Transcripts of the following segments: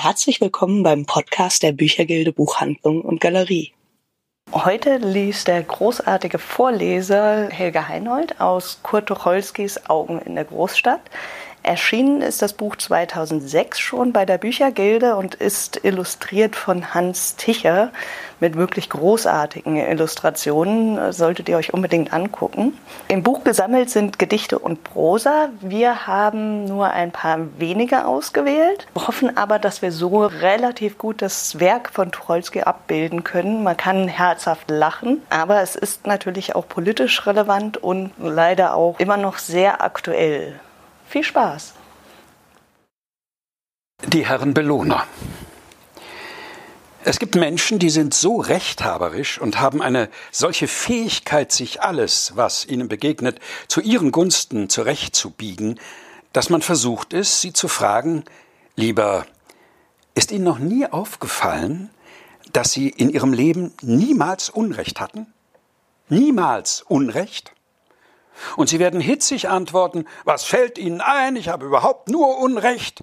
Herzlich willkommen beim Podcast der Büchergilde Buchhandlung und Galerie. Heute liest der großartige Vorleser Helga Heinold aus Kurt Tucholskys Augen in der Großstadt Erschienen ist das Buch 2006 schon bei der Büchergilde und ist illustriert von Hans Ticher mit wirklich großartigen Illustrationen. Solltet ihr euch unbedingt angucken. Im Buch gesammelt sind Gedichte und Prosa. Wir haben nur ein paar wenige ausgewählt, hoffen aber, dass wir so relativ gut das Werk von Tucholsky abbilden können. Man kann herzhaft lachen, aber es ist natürlich auch politisch relevant und leider auch immer noch sehr aktuell. Viel Spaß! Die Herren Belohner. Es gibt Menschen, die sind so rechthaberisch und haben eine solche Fähigkeit, sich alles, was ihnen begegnet, zu ihren Gunsten zurechtzubiegen, dass man versucht ist, sie zu fragen, lieber, ist Ihnen noch nie aufgefallen, dass Sie in Ihrem Leben niemals Unrecht hatten? Niemals Unrecht? Und sie werden hitzig antworten, was fällt Ihnen ein, ich habe überhaupt nur Unrecht.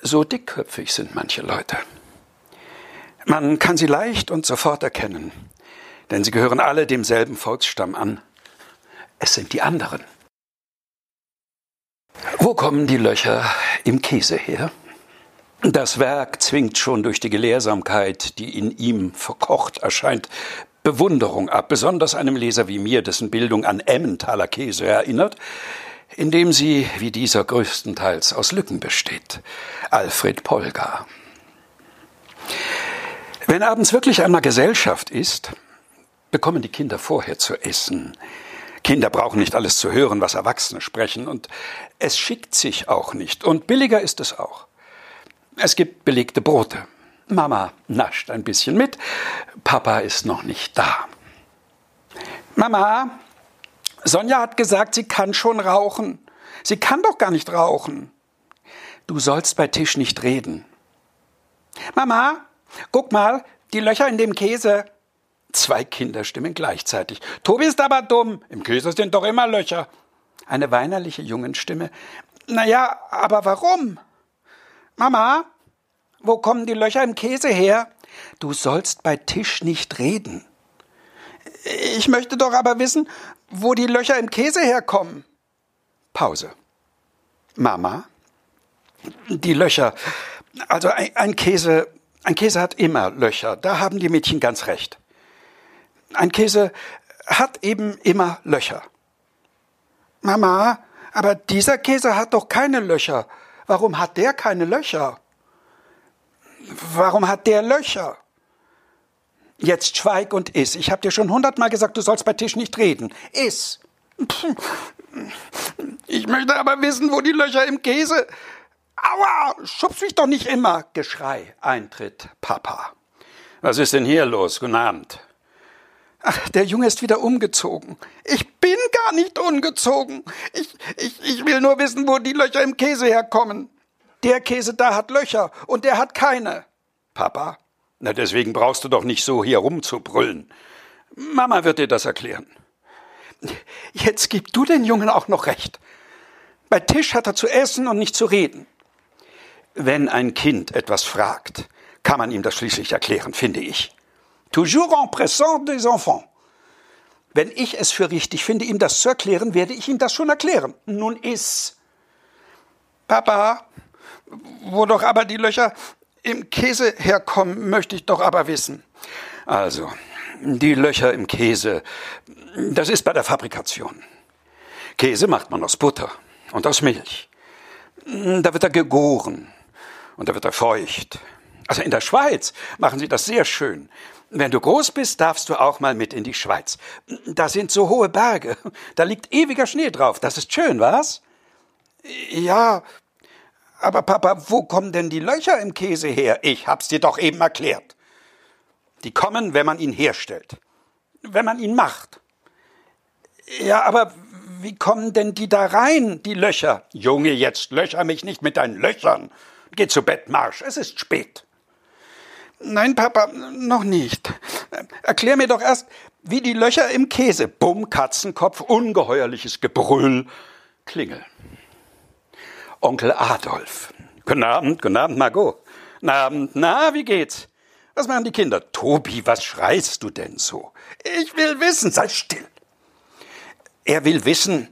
So dickköpfig sind manche Leute. Man kann sie leicht und sofort erkennen, denn sie gehören alle demselben Volksstamm an. Es sind die anderen. Wo kommen die Löcher im Käse her? Das Werk zwingt schon durch die Gelehrsamkeit, die in ihm verkocht erscheint, Bewunderung ab, besonders einem Leser wie mir, dessen Bildung an Emmentaler Käse erinnert, indem sie, wie dieser größtenteils aus Lücken besteht. Alfred Polgar. Wenn abends wirklich einmal Gesellschaft ist, bekommen die Kinder vorher zu essen. Kinder brauchen nicht alles zu hören, was Erwachsene sprechen, und es schickt sich auch nicht, und billiger ist es auch. Es gibt belegte Brote, Mama nascht ein bisschen mit. Papa ist noch nicht da. Mama, Sonja hat gesagt, sie kann schon rauchen. Sie kann doch gar nicht rauchen. Du sollst bei Tisch nicht reden. Mama, guck mal, die Löcher in dem Käse. Zwei Kinder stimmen gleichzeitig. Tobi ist aber dumm. Im Käse sind doch immer Löcher. Eine weinerliche Jungenstimme. Na ja, aber warum? Mama, wo kommen die Löcher im Käse her? Du sollst bei Tisch nicht reden. Ich möchte doch aber wissen, wo die Löcher im Käse herkommen. Pause. Mama? Die Löcher. Also ein, ein, Käse, ein Käse hat immer Löcher. Da haben die Mädchen ganz recht. Ein Käse hat eben immer Löcher. Mama, aber dieser Käse hat doch keine Löcher. Warum hat der keine Löcher? Warum hat der Löcher? Jetzt schweig und iss. Ich habe dir schon hundertmal gesagt, du sollst bei Tisch nicht reden. Iss. Ich möchte aber wissen, wo die Löcher im Käse. Aua, schubst mich doch nicht immer. Geschrei, Eintritt, Papa. Was ist denn hier los? Guten Abend. Ach, der Junge ist wieder umgezogen. Ich bin gar nicht umgezogen. Ich, ich, ich will nur wissen, wo die Löcher im Käse herkommen. Der Käse da hat Löcher und der hat keine. Papa? Na, deswegen brauchst du doch nicht so hier rumzubrüllen. Mama wird dir das erklären. Jetzt gib du den Jungen auch noch recht. Bei Tisch hat er zu essen und nicht zu reden. Wenn ein Kind etwas fragt, kann man ihm das schließlich erklären, finde ich. Toujours en pressant des enfants. Wenn ich es für richtig finde, ihm das zu erklären, werde ich ihm das schon erklären. Nun iss. Papa, wo doch aber die Löcher im Käse herkommen, möchte ich doch aber wissen. Also, die Löcher im Käse, das ist bei der Fabrikation. Käse macht man aus Butter und aus Milch. Da wird er gegoren und da wird er feucht. Also in der Schweiz machen sie das sehr schön. Wenn du groß bist, darfst du auch mal mit in die Schweiz. Da sind so hohe Berge, da liegt ewiger Schnee drauf. Das ist schön, was? Ja, aber Papa, wo kommen denn die Löcher im Käse her? Ich hab's dir doch eben erklärt. Die kommen, wenn man ihn herstellt. Wenn man ihn macht. Ja, aber wie kommen denn die da rein, die Löcher? Junge, jetzt löcher mich nicht mit deinen Löchern. Geh zu Bett, Marsch, es ist spät. Nein, Papa, noch nicht. Erklär mir doch erst, wie die Löcher im Käse. Bumm, Katzenkopf, ungeheuerliches Gebrüll. Klingel. Onkel Adolf. Guten Abend, guten Abend, Margot. Na, na, wie geht's? Was machen die Kinder? Tobi, was schreist du denn so? Ich will wissen, sei still. Er will wissen,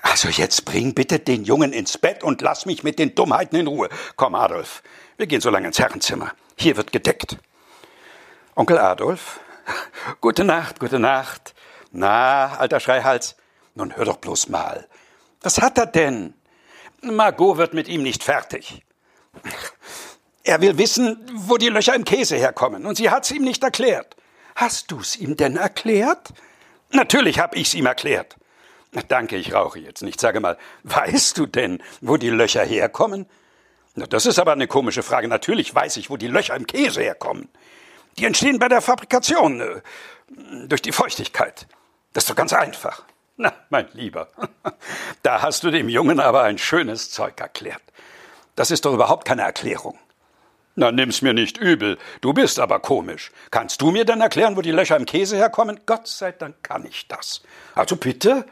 also jetzt bring bitte den Jungen ins Bett und lass mich mit den Dummheiten in Ruhe. Komm, Adolf, wir gehen so lange ins Herrenzimmer. Hier wird gedeckt. Onkel Adolf? Gute Nacht, gute Nacht. Na, alter Schreihals, nun hör doch bloß mal. Was hat er denn? Margot wird mit ihm nicht fertig. Er will wissen, wo die Löcher im Käse herkommen, und sie hat's ihm nicht erklärt. Hast du's ihm denn erklärt? Natürlich hab ich's ihm erklärt. Danke, ich rauche jetzt nicht. Sage mal, weißt du denn, wo die Löcher herkommen? Na, das ist aber eine komische Frage. Natürlich weiß ich, wo die Löcher im Käse herkommen. Die entstehen bei der Fabrikation, äh, durch die Feuchtigkeit. Das ist doch ganz einfach. Na, mein Lieber, da hast du dem Jungen aber ein schönes Zeug erklärt. Das ist doch überhaupt keine Erklärung. Na, nimm's mir nicht übel. Du bist aber komisch. Kannst du mir denn erklären, wo die Löcher im Käse herkommen? Gott sei Dank kann ich das. Also bitte?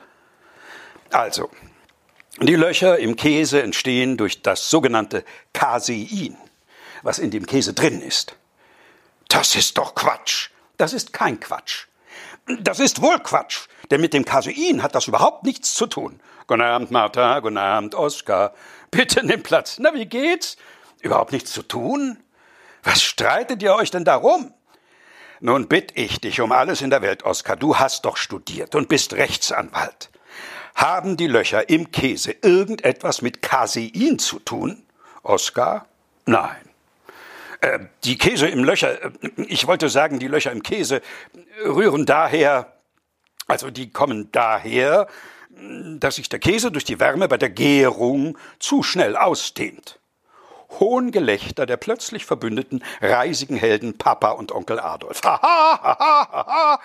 Also, die Löcher im Käse entstehen durch das sogenannte Casein, was in dem Käse drin ist. Das ist doch Quatsch. Das ist kein Quatsch. Das ist wohl Quatsch, denn mit dem Casein hat das überhaupt nichts zu tun. Guten Abend, Martha. Guten Abend, Oskar. Bitte nimm Platz. Na, wie geht's? Überhaupt nichts zu tun? Was streitet ihr euch denn darum? Nun bitt ich dich um alles in der Welt, Oskar. Du hast doch studiert und bist Rechtsanwalt. Haben die Löcher im Käse irgendetwas mit Casein zu tun? Oskar? Nein. Äh, die Käse im Löcher, äh, ich wollte sagen, die Löcher im Käse rühren daher, also die kommen daher, dass sich der Käse durch die Wärme bei der Gärung zu schnell ausdehnt. Hohngelächter der plötzlich verbündeten reisigen Helden Papa und Onkel Adolf. Haha, haha, haha.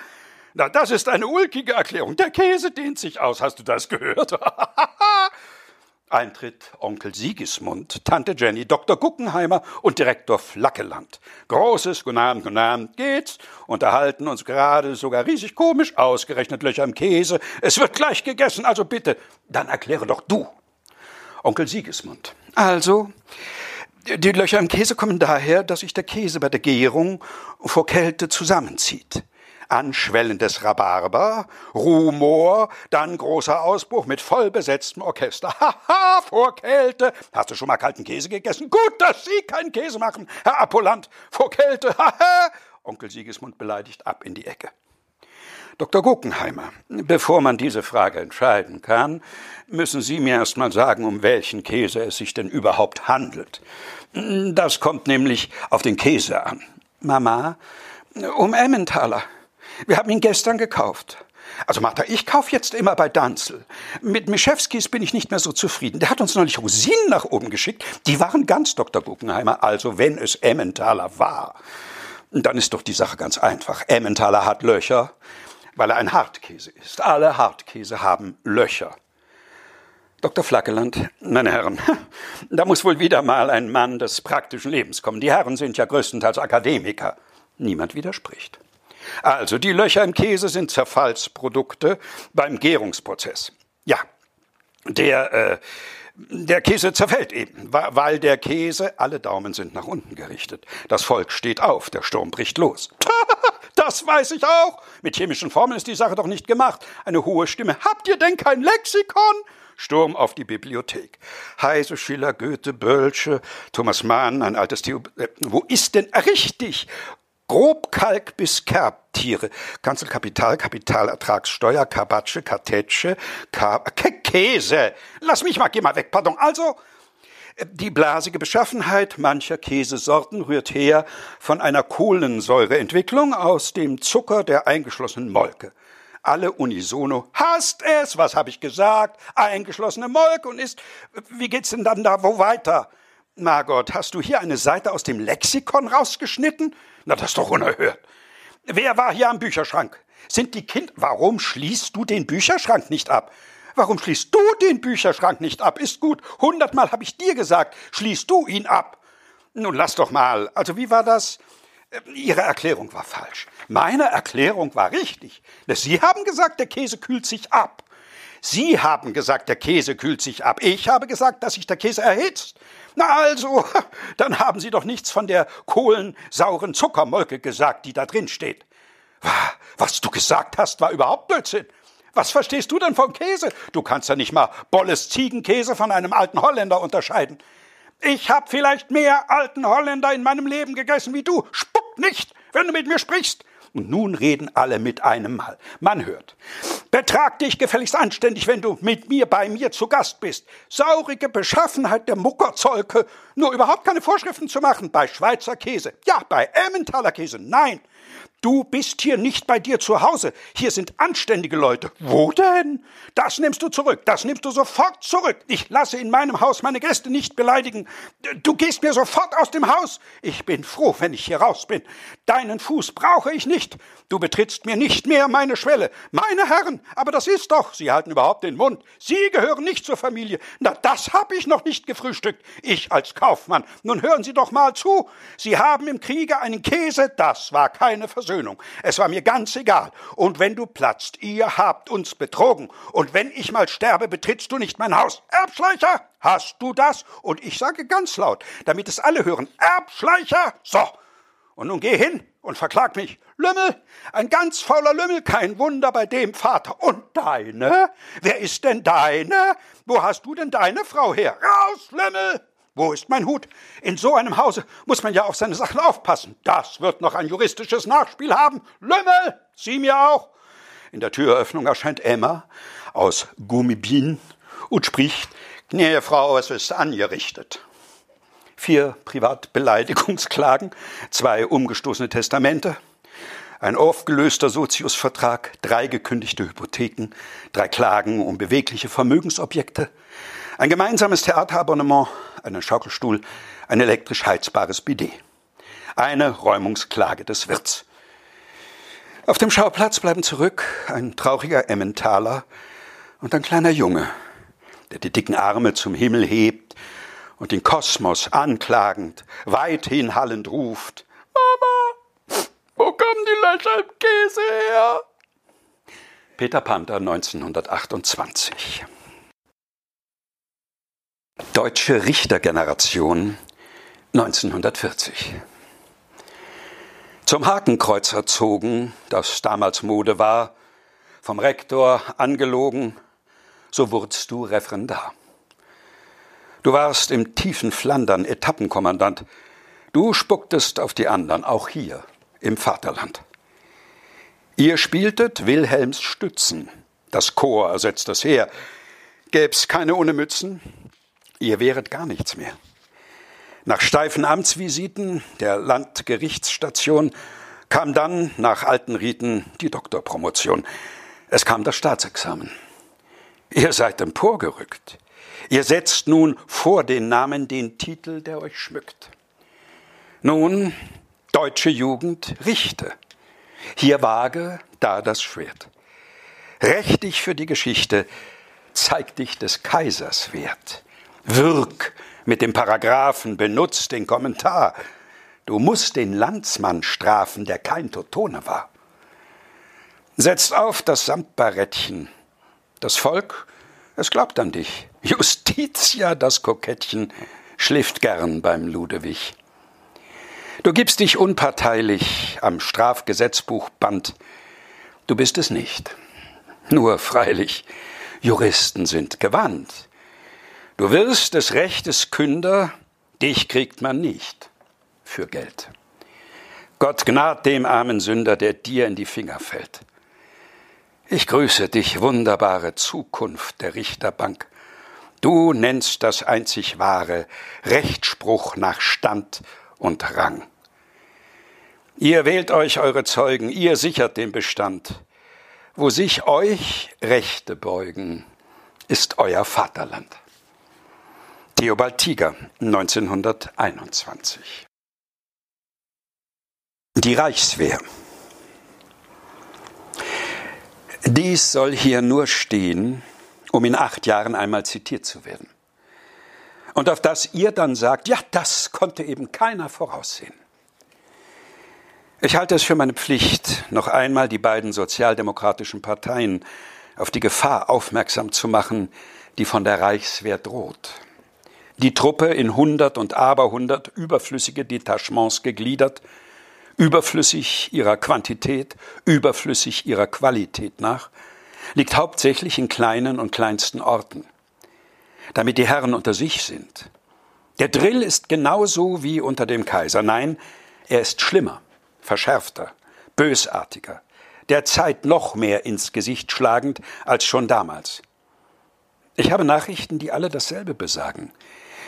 Na, das ist eine ulkige Erklärung. Der Käse dehnt sich aus. Hast du das gehört? Eintritt Onkel Sigismund, Tante Jenny, Dr. Guckenheimer und Direktor Flackeland. Großes Guten Abend, Guten Abend geht's, unterhalten uns gerade sogar riesig komisch, ausgerechnet Löcher im Käse. Es wird gleich gegessen, also bitte, dann erkläre doch du. Onkel Sigismund. Also, die Löcher im Käse kommen daher, dass sich der Käse bei der Gärung vor Kälte zusammenzieht anschwellendes Rhabarber, Rumor, dann großer Ausbruch mit vollbesetztem Orchester. Haha, vor Kälte. Hast du schon mal kalten Käse gegessen? Gut, dass Sie keinen Käse machen, Herr Apollant. Vor Kälte. Haha. Onkel Siegesmund beleidigt ab in die Ecke. Dr. Guggenheimer, bevor man diese Frage entscheiden kann, müssen Sie mir erst mal sagen, um welchen Käse es sich denn überhaupt handelt. Das kommt nämlich auf den Käse an. Mama, um Emmentaler. Wir haben ihn gestern gekauft. Also Martha, ich kaufe jetzt immer bei Danzel. Mit Mischewskis bin ich nicht mehr so zufrieden. Der hat uns neulich Rosinen nach oben geschickt. Die waren ganz Dr. Guggenheimer. Also wenn es Emmentaler war, dann ist doch die Sache ganz einfach. Emmentaler hat Löcher, weil er ein Hartkäse ist. Alle Hartkäse haben Löcher. Dr. Flackeland, meine Herren, da muss wohl wieder mal ein Mann des praktischen Lebens kommen. Die Herren sind ja größtenteils Akademiker. Niemand widerspricht. Also die Löcher im Käse sind Zerfallsprodukte beim Gärungsprozess. Ja, der, äh, der Käse zerfällt eben, weil der Käse, alle Daumen sind nach unten gerichtet. Das Volk steht auf, der Sturm bricht los. Das weiß ich auch. Mit chemischen Formeln ist die Sache doch nicht gemacht. Eine hohe Stimme. Habt ihr denn kein Lexikon? Sturm auf die Bibliothek. Heise, Schiller, Goethe, Bölsche, Thomas Mann, ein altes Theo. Äh, wo ist denn richtig? Grobkalk bis Kerbtiere, Kanzelkapital, Kapitalertragssteuer, Kabatsche, Kartätsche, Käse. Lass mich mal, geh mal weg, pardon. Also, die blasige Beschaffenheit mancher Käsesorten rührt her von einer Kohlensäureentwicklung aus dem Zucker der eingeschlossenen Molke. Alle unisono hasst es, was habe ich gesagt? Eingeschlossene Molke und ist, wie geht's denn dann da wo weiter? Margot, hast du hier eine Seite aus dem Lexikon rausgeschnitten? Na, das ist doch unerhört. Wer war hier am Bücherschrank? Sind die Kinder. Warum schließt du den Bücherschrank nicht ab? Warum schließt du den Bücherschrank nicht ab? Ist gut. Hundertmal habe ich dir gesagt, schließt du ihn ab. Nun lass doch mal. Also wie war das? Äh, Ihre Erklärung war falsch. Meine Erklärung war richtig. Sie haben gesagt, der Käse kühlt sich ab. Sie haben gesagt, der Käse kühlt sich ab. Ich habe gesagt, dass sich der Käse erhitzt. Na also, dann haben Sie doch nichts von der kohlensauren Zuckermolke gesagt, die da drin steht. Was du gesagt hast, war überhaupt Blödsinn. Was verstehst du denn vom Käse? Du kannst ja nicht mal Bolles Ziegenkäse von einem alten Holländer unterscheiden. Ich hab vielleicht mehr alten Holländer in meinem Leben gegessen wie du. Spuck nicht, wenn du mit mir sprichst. Und nun reden alle mit einem Mal. Man hört. Betrag dich gefälligst anständig, wenn du mit mir bei mir zu Gast bist. Saurige Beschaffenheit der Muckerzolke. Nur überhaupt keine Vorschriften zu machen bei Schweizer Käse. Ja, bei Emmentaler Käse. Nein. Du bist hier nicht bei dir zu Hause. Hier sind anständige Leute. Wo denn? Das nimmst du zurück. Das nimmst du sofort zurück. Ich lasse in meinem Haus meine Gäste nicht beleidigen. Du gehst mir sofort aus dem Haus. Ich bin froh, wenn ich hier raus bin. Deinen Fuß brauche ich nicht. Du betrittst mir nicht mehr meine Schwelle. Meine Herren, aber das ist doch. Sie halten überhaupt den Mund. Sie gehören nicht zur Familie. Na, das habe ich noch nicht gefrühstückt. Ich als Kaufmann. Nun hören Sie doch mal zu. Sie haben im Kriege einen Käse. Das war keine Versöhnung. Versöhnung. Es war mir ganz egal. Und wenn du platzt, ihr habt uns betrogen. Und wenn ich mal sterbe, betrittst du nicht mein Haus. Erbschleicher, hast du das? Und ich sage ganz laut, damit es alle hören. Erbschleicher! So. Und nun geh hin und verklag mich. Lümmel, ein ganz fauler Lümmel, kein Wunder bei dem Vater. Und deine? Wer ist denn deine? Wo hast du denn deine Frau her? Raus, Lümmel! Wo ist mein Hut? In so einem Hause muss man ja auf seine Sachen aufpassen. Das wird noch ein juristisches Nachspiel haben. Lümmel, Sie mir auch. In der Türöffnung erscheint Emma aus Gummibien und spricht, Nee, Frau, es ist angerichtet. Vier Privatbeleidigungsklagen, zwei umgestoßene Testamente, ein aufgelöster Soziusvertrag, drei gekündigte Hypotheken, drei Klagen um bewegliche Vermögensobjekte, ein gemeinsames Theaterabonnement, einen Schaukelstuhl, ein elektrisch heizbares Bidet. Eine Räumungsklage des Wirts. Auf dem Schauplatz bleiben zurück ein trauriger Emmentaler und ein kleiner Junge, der die dicken Arme zum Himmel hebt und den Kosmos anklagend, weithin hallend ruft: Mama, wo kommen die Löcher im Käse her? Peter Panther 1928 Deutsche Richtergeneration 1940. Zum Hakenkreuzer zogen, das damals Mode war, vom Rektor angelogen, so wurdst du Referendar. Du warst im tiefen Flandern Etappenkommandant. Du spucktest auf die anderen, auch hier im Vaterland. Ihr spieltet Wilhelms Stützen. Das Chor ersetzt das Heer. Gäb's keine ohne Mützen, ihr wäret gar nichts mehr. Nach steifen Amtsvisiten der Landgerichtsstation kam dann nach alten Riten die Doktorpromotion. Es kam das Staatsexamen. Ihr seid emporgerückt. Ihr setzt nun vor den Namen den Titel, der euch schmückt. Nun, deutsche Jugend, richte. Hier wage, da das Schwert. Recht für die Geschichte, zeig dich des Kaisers wert. Wirk mit dem Paragraphen, benutzt den Kommentar. Du musst den Landsmann strafen, der kein Totone war. Setzt auf das Samtbarettchen. Das Volk, es glaubt an dich. Justitia, das Kokettchen, schläft gern beim Ludewig. Du gibst dich unparteilich am Strafgesetzbuchband. Du bist es nicht. Nur freilich, Juristen sind gewandt. Du wirst des Rechtes Künder, dich kriegt man nicht für Geld. Gott gnad dem armen Sünder, der dir in die Finger fällt. Ich grüße dich, wunderbare Zukunft der Richterbank. Du nennst das einzig wahre Rechtsspruch nach Stand und Rang. Ihr wählt euch eure Zeugen, ihr sichert den Bestand. Wo sich euch Rechte beugen, ist euer Vaterland. Theobald Tiger, 1921. Die Reichswehr. Dies soll hier nur stehen, um in acht Jahren einmal zitiert zu werden. Und auf das ihr dann sagt, ja, das konnte eben keiner voraussehen. Ich halte es für meine Pflicht, noch einmal die beiden sozialdemokratischen Parteien auf die Gefahr aufmerksam zu machen, die von der Reichswehr droht. Die Truppe in hundert und aberhundert überflüssige Detachements gegliedert, überflüssig ihrer Quantität, überflüssig ihrer Qualität nach, liegt hauptsächlich in kleinen und kleinsten Orten, damit die Herren unter sich sind. Der Drill ist genauso wie unter dem Kaiser. Nein, er ist schlimmer, verschärfter, bösartiger, der Zeit noch mehr ins Gesicht schlagend als schon damals. Ich habe Nachrichten, die alle dasselbe besagen.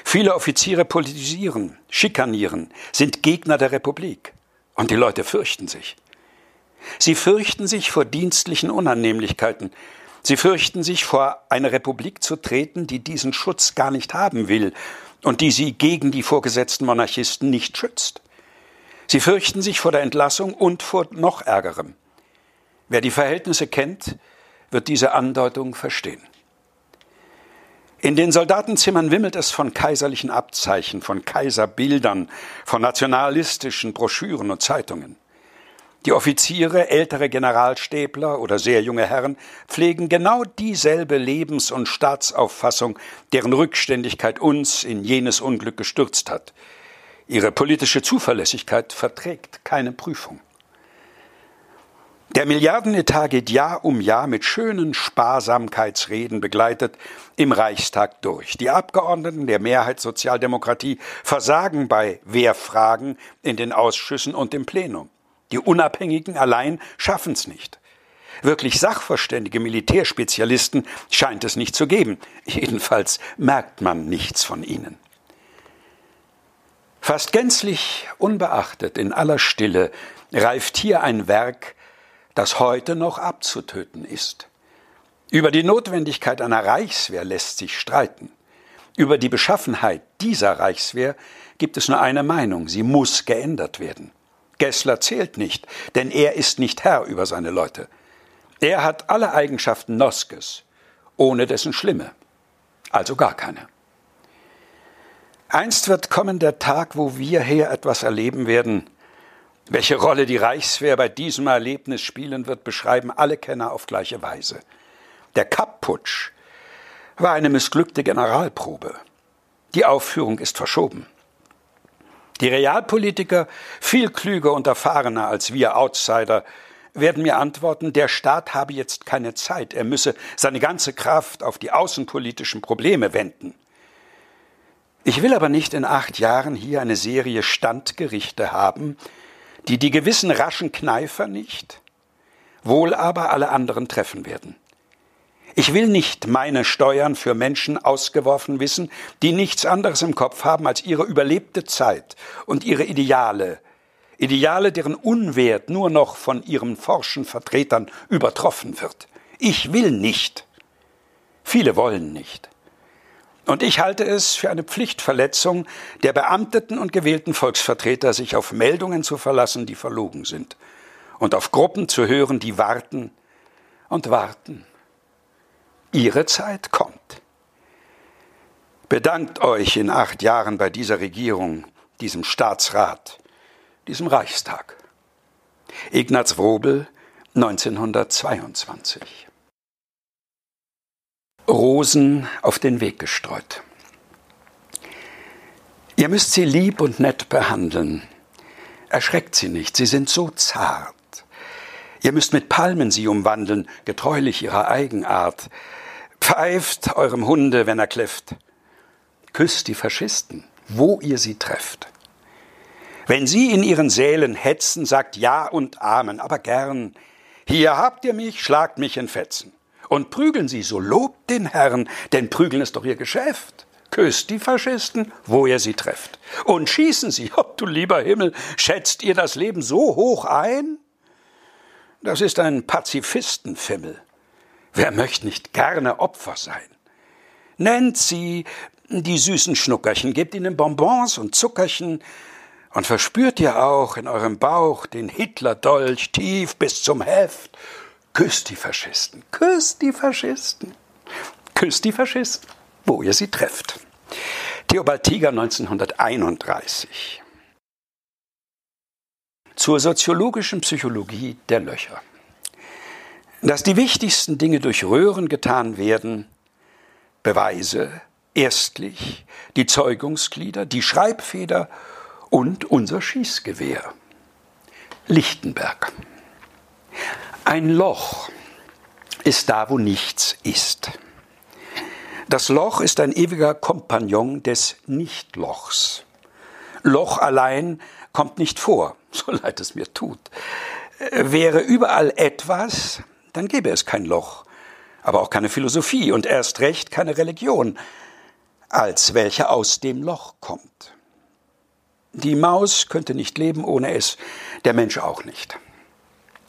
Viele Offiziere politisieren, schikanieren, sind Gegner der Republik. Und die Leute fürchten sich. Sie fürchten sich vor dienstlichen Unannehmlichkeiten. Sie fürchten sich vor eine Republik zu treten, die diesen Schutz gar nicht haben will und die sie gegen die vorgesetzten Monarchisten nicht schützt. Sie fürchten sich vor der Entlassung und vor noch Ärgerem. Wer die Verhältnisse kennt, wird diese Andeutung verstehen. In den Soldatenzimmern wimmelt es von kaiserlichen Abzeichen, von Kaiserbildern, von nationalistischen Broschüren und Zeitungen. Die Offiziere, ältere Generalstäbler oder sehr junge Herren pflegen genau dieselbe Lebens- und Staatsauffassung, deren Rückständigkeit uns in jenes Unglück gestürzt hat. Ihre politische Zuverlässigkeit verträgt keine Prüfung. Der Milliardenetat geht Jahr um Jahr mit schönen Sparsamkeitsreden begleitet im Reichstag durch. Die Abgeordneten der Mehrheitssozialdemokratie versagen bei Wehrfragen in den Ausschüssen und im Plenum. Die Unabhängigen allein schaffen es nicht. Wirklich sachverständige Militärspezialisten scheint es nicht zu geben. Jedenfalls merkt man nichts von ihnen. Fast gänzlich unbeachtet in aller Stille reift hier ein Werk, das heute noch abzutöten ist. Über die Notwendigkeit einer Reichswehr lässt sich streiten. Über die Beschaffenheit dieser Reichswehr gibt es nur eine Meinung, sie muss geändert werden. Gessler zählt nicht, denn er ist nicht Herr über seine Leute. Er hat alle Eigenschaften Noskes, ohne dessen Schlimme, also gar keine. Einst wird kommen der Tag, wo wir hier etwas erleben werden, welche Rolle die Reichswehr bei diesem Erlebnis spielen wird, beschreiben alle Kenner auf gleiche Weise. Der Kapp-Putsch war eine missglückte Generalprobe. Die Aufführung ist verschoben. Die Realpolitiker, viel klüger und erfahrener als wir Outsider, werden mir antworten, der Staat habe jetzt keine Zeit, er müsse seine ganze Kraft auf die außenpolitischen Probleme wenden. Ich will aber nicht in acht Jahren hier eine Serie Standgerichte haben, die die gewissen raschen Kneifer nicht, wohl aber alle anderen treffen werden. Ich will nicht meine Steuern für Menschen ausgeworfen wissen, die nichts anderes im Kopf haben als ihre überlebte Zeit und ihre Ideale, Ideale, deren Unwert nur noch von ihren forschen Vertretern übertroffen wird. Ich will nicht. Viele wollen nicht. Und ich halte es für eine Pflichtverletzung der beamteten und gewählten Volksvertreter, sich auf Meldungen zu verlassen, die verlogen sind, und auf Gruppen zu hören, die warten und warten. Ihre Zeit kommt. Bedankt euch in acht Jahren bei dieser Regierung, diesem Staatsrat, diesem Reichstag. Ignaz Wrobel, 1922 Rosen auf den Weg gestreut. Ihr müsst sie lieb und nett behandeln. Erschreckt sie nicht, sie sind so zart. Ihr müsst mit Palmen sie umwandeln, getreulich ihrer Eigenart. Pfeift eurem Hunde, wenn er kläfft. Küsst die Faschisten, wo ihr sie trefft. Wenn sie in ihren Sälen hetzen, sagt Ja und Amen, aber gern. Hier habt ihr mich, schlagt mich in Fetzen. Und prügeln Sie, so lobt den Herrn, denn prügeln ist doch Ihr Geschäft. Küsst die Faschisten, wo ihr sie trefft. Und schießen Sie, oh du lieber Himmel, schätzt ihr das Leben so hoch ein? Das ist ein Pazifistenfimmel. Wer möchte nicht gerne Opfer sein? Nennt sie die süßen Schnuckerchen, gebt ihnen Bonbons und Zuckerchen und verspürt ihr auch in eurem Bauch den Hitlerdolch tief bis zum Heft Küsst die Faschisten, küsst die Faschisten, küsst die Faschisten, wo ihr sie trefft. Theobald Tiger 1931. Zur soziologischen Psychologie der Löcher. Dass die wichtigsten Dinge durch Röhren getan werden, Beweise Erstlich die Zeugungsglieder, die Schreibfeder und unser Schießgewehr. Lichtenberg. Ein Loch ist da, wo nichts ist. Das Loch ist ein ewiger Kompagnon des Nichtlochs. Loch allein kommt nicht vor, so leid es mir tut. Wäre überall etwas, dann gäbe es kein Loch, aber auch keine Philosophie und erst recht keine Religion, als welche aus dem Loch kommt. Die Maus könnte nicht leben ohne es, der Mensch auch nicht.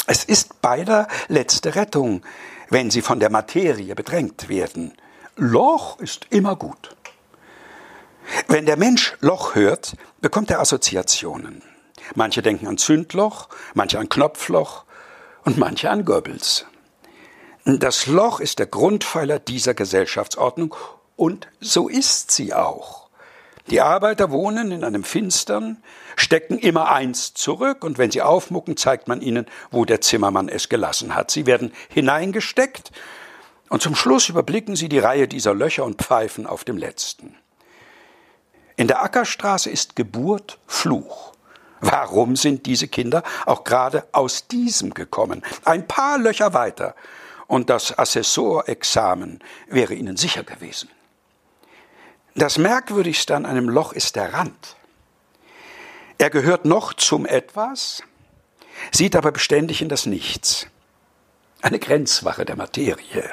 Es ist beider letzte Rettung, wenn sie von der Materie bedrängt werden. Loch ist immer gut. Wenn der Mensch Loch hört, bekommt er Assoziationen. Manche denken an Zündloch, manche an Knopfloch und manche an Goebbels. Das Loch ist der Grundpfeiler dieser Gesellschaftsordnung und so ist sie auch. Die Arbeiter wohnen in einem finstern, stecken immer eins zurück und wenn sie aufmucken, zeigt man ihnen, wo der Zimmermann es gelassen hat. Sie werden hineingesteckt und zum Schluss überblicken sie die Reihe dieser Löcher und pfeifen auf dem letzten. In der Ackerstraße ist Geburt Fluch. Warum sind diese Kinder auch gerade aus diesem gekommen? Ein paar Löcher weiter und das Assessorexamen wäre ihnen sicher gewesen. Das Merkwürdigste an einem Loch ist der Rand. Er gehört noch zum Etwas, sieht aber beständig in das Nichts. Eine Grenzwache der Materie.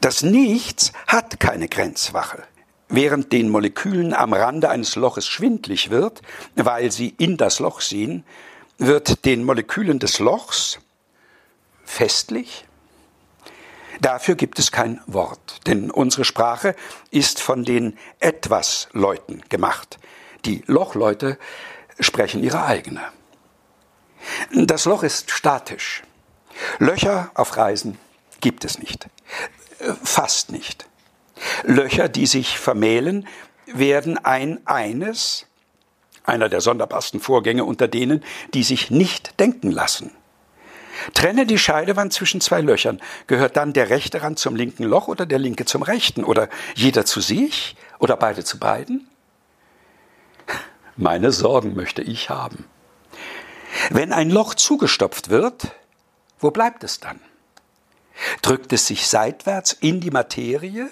Das Nichts hat keine Grenzwache. Während den Molekülen am Rande eines Loches schwindlig wird, weil sie in das Loch sehen, wird den Molekülen des Lochs festlich. Dafür gibt es kein Wort, denn unsere Sprache ist von den Etwas-Leuten gemacht. Die Lochleute sprechen ihre eigene. Das Loch ist statisch. Löcher auf Reisen gibt es nicht. Fast nicht. Löcher, die sich vermählen, werden ein eines, einer der sonderbarsten Vorgänge unter denen, die sich nicht denken lassen. Trenne die Scheidewand zwischen zwei Löchern. Gehört dann der rechte Rand zum linken Loch oder der linke zum rechten? Oder jeder zu sich oder beide zu beiden? Meine Sorgen möchte ich haben. Wenn ein Loch zugestopft wird, wo bleibt es dann? Drückt es sich seitwärts in die Materie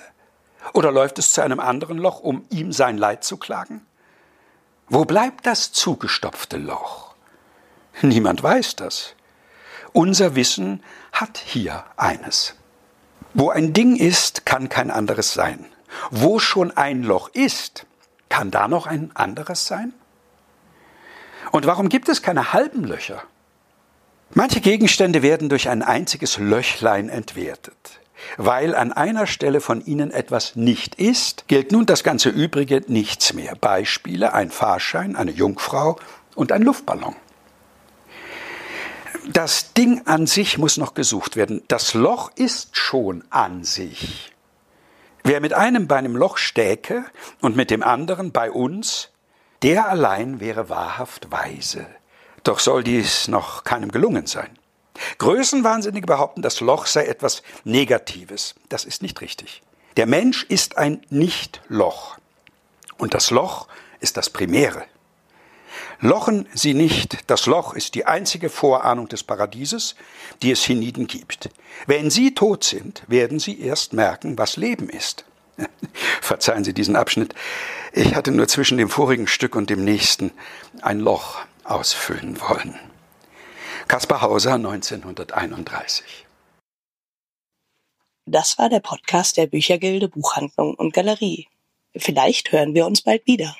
oder läuft es zu einem anderen Loch, um ihm sein Leid zu klagen? Wo bleibt das zugestopfte Loch? Niemand weiß das. Unser Wissen hat hier eines. Wo ein Ding ist, kann kein anderes sein. Wo schon ein Loch ist, kann da noch ein anderes sein? Und warum gibt es keine halben Löcher? Manche Gegenstände werden durch ein einziges Löchlein entwertet. Weil an einer Stelle von ihnen etwas nicht ist, gilt nun das ganze Übrige nichts mehr. Beispiele ein Fahrschein, eine Jungfrau und ein Luftballon. Das Ding an sich muss noch gesucht werden. Das Loch ist schon an sich. Wer mit einem bei einem Loch stäke und mit dem anderen bei uns, der allein wäre wahrhaft weise. Doch soll dies noch keinem gelungen sein. Größenwahnsinnige behaupten, das Loch sei etwas Negatives. Das ist nicht richtig. Der Mensch ist ein Nicht-Loch. Und das Loch ist das Primäre. Lochen Sie nicht, das Loch ist die einzige Vorahnung des Paradieses, die es hienieden gibt. Wenn Sie tot sind, werden Sie erst merken, was Leben ist. Verzeihen Sie diesen Abschnitt. Ich hatte nur zwischen dem vorigen Stück und dem nächsten ein Loch ausfüllen wollen. Kaspar Hauser 1931. Das war der Podcast der Büchergilde Buchhandlung und Galerie. Vielleicht hören wir uns bald wieder.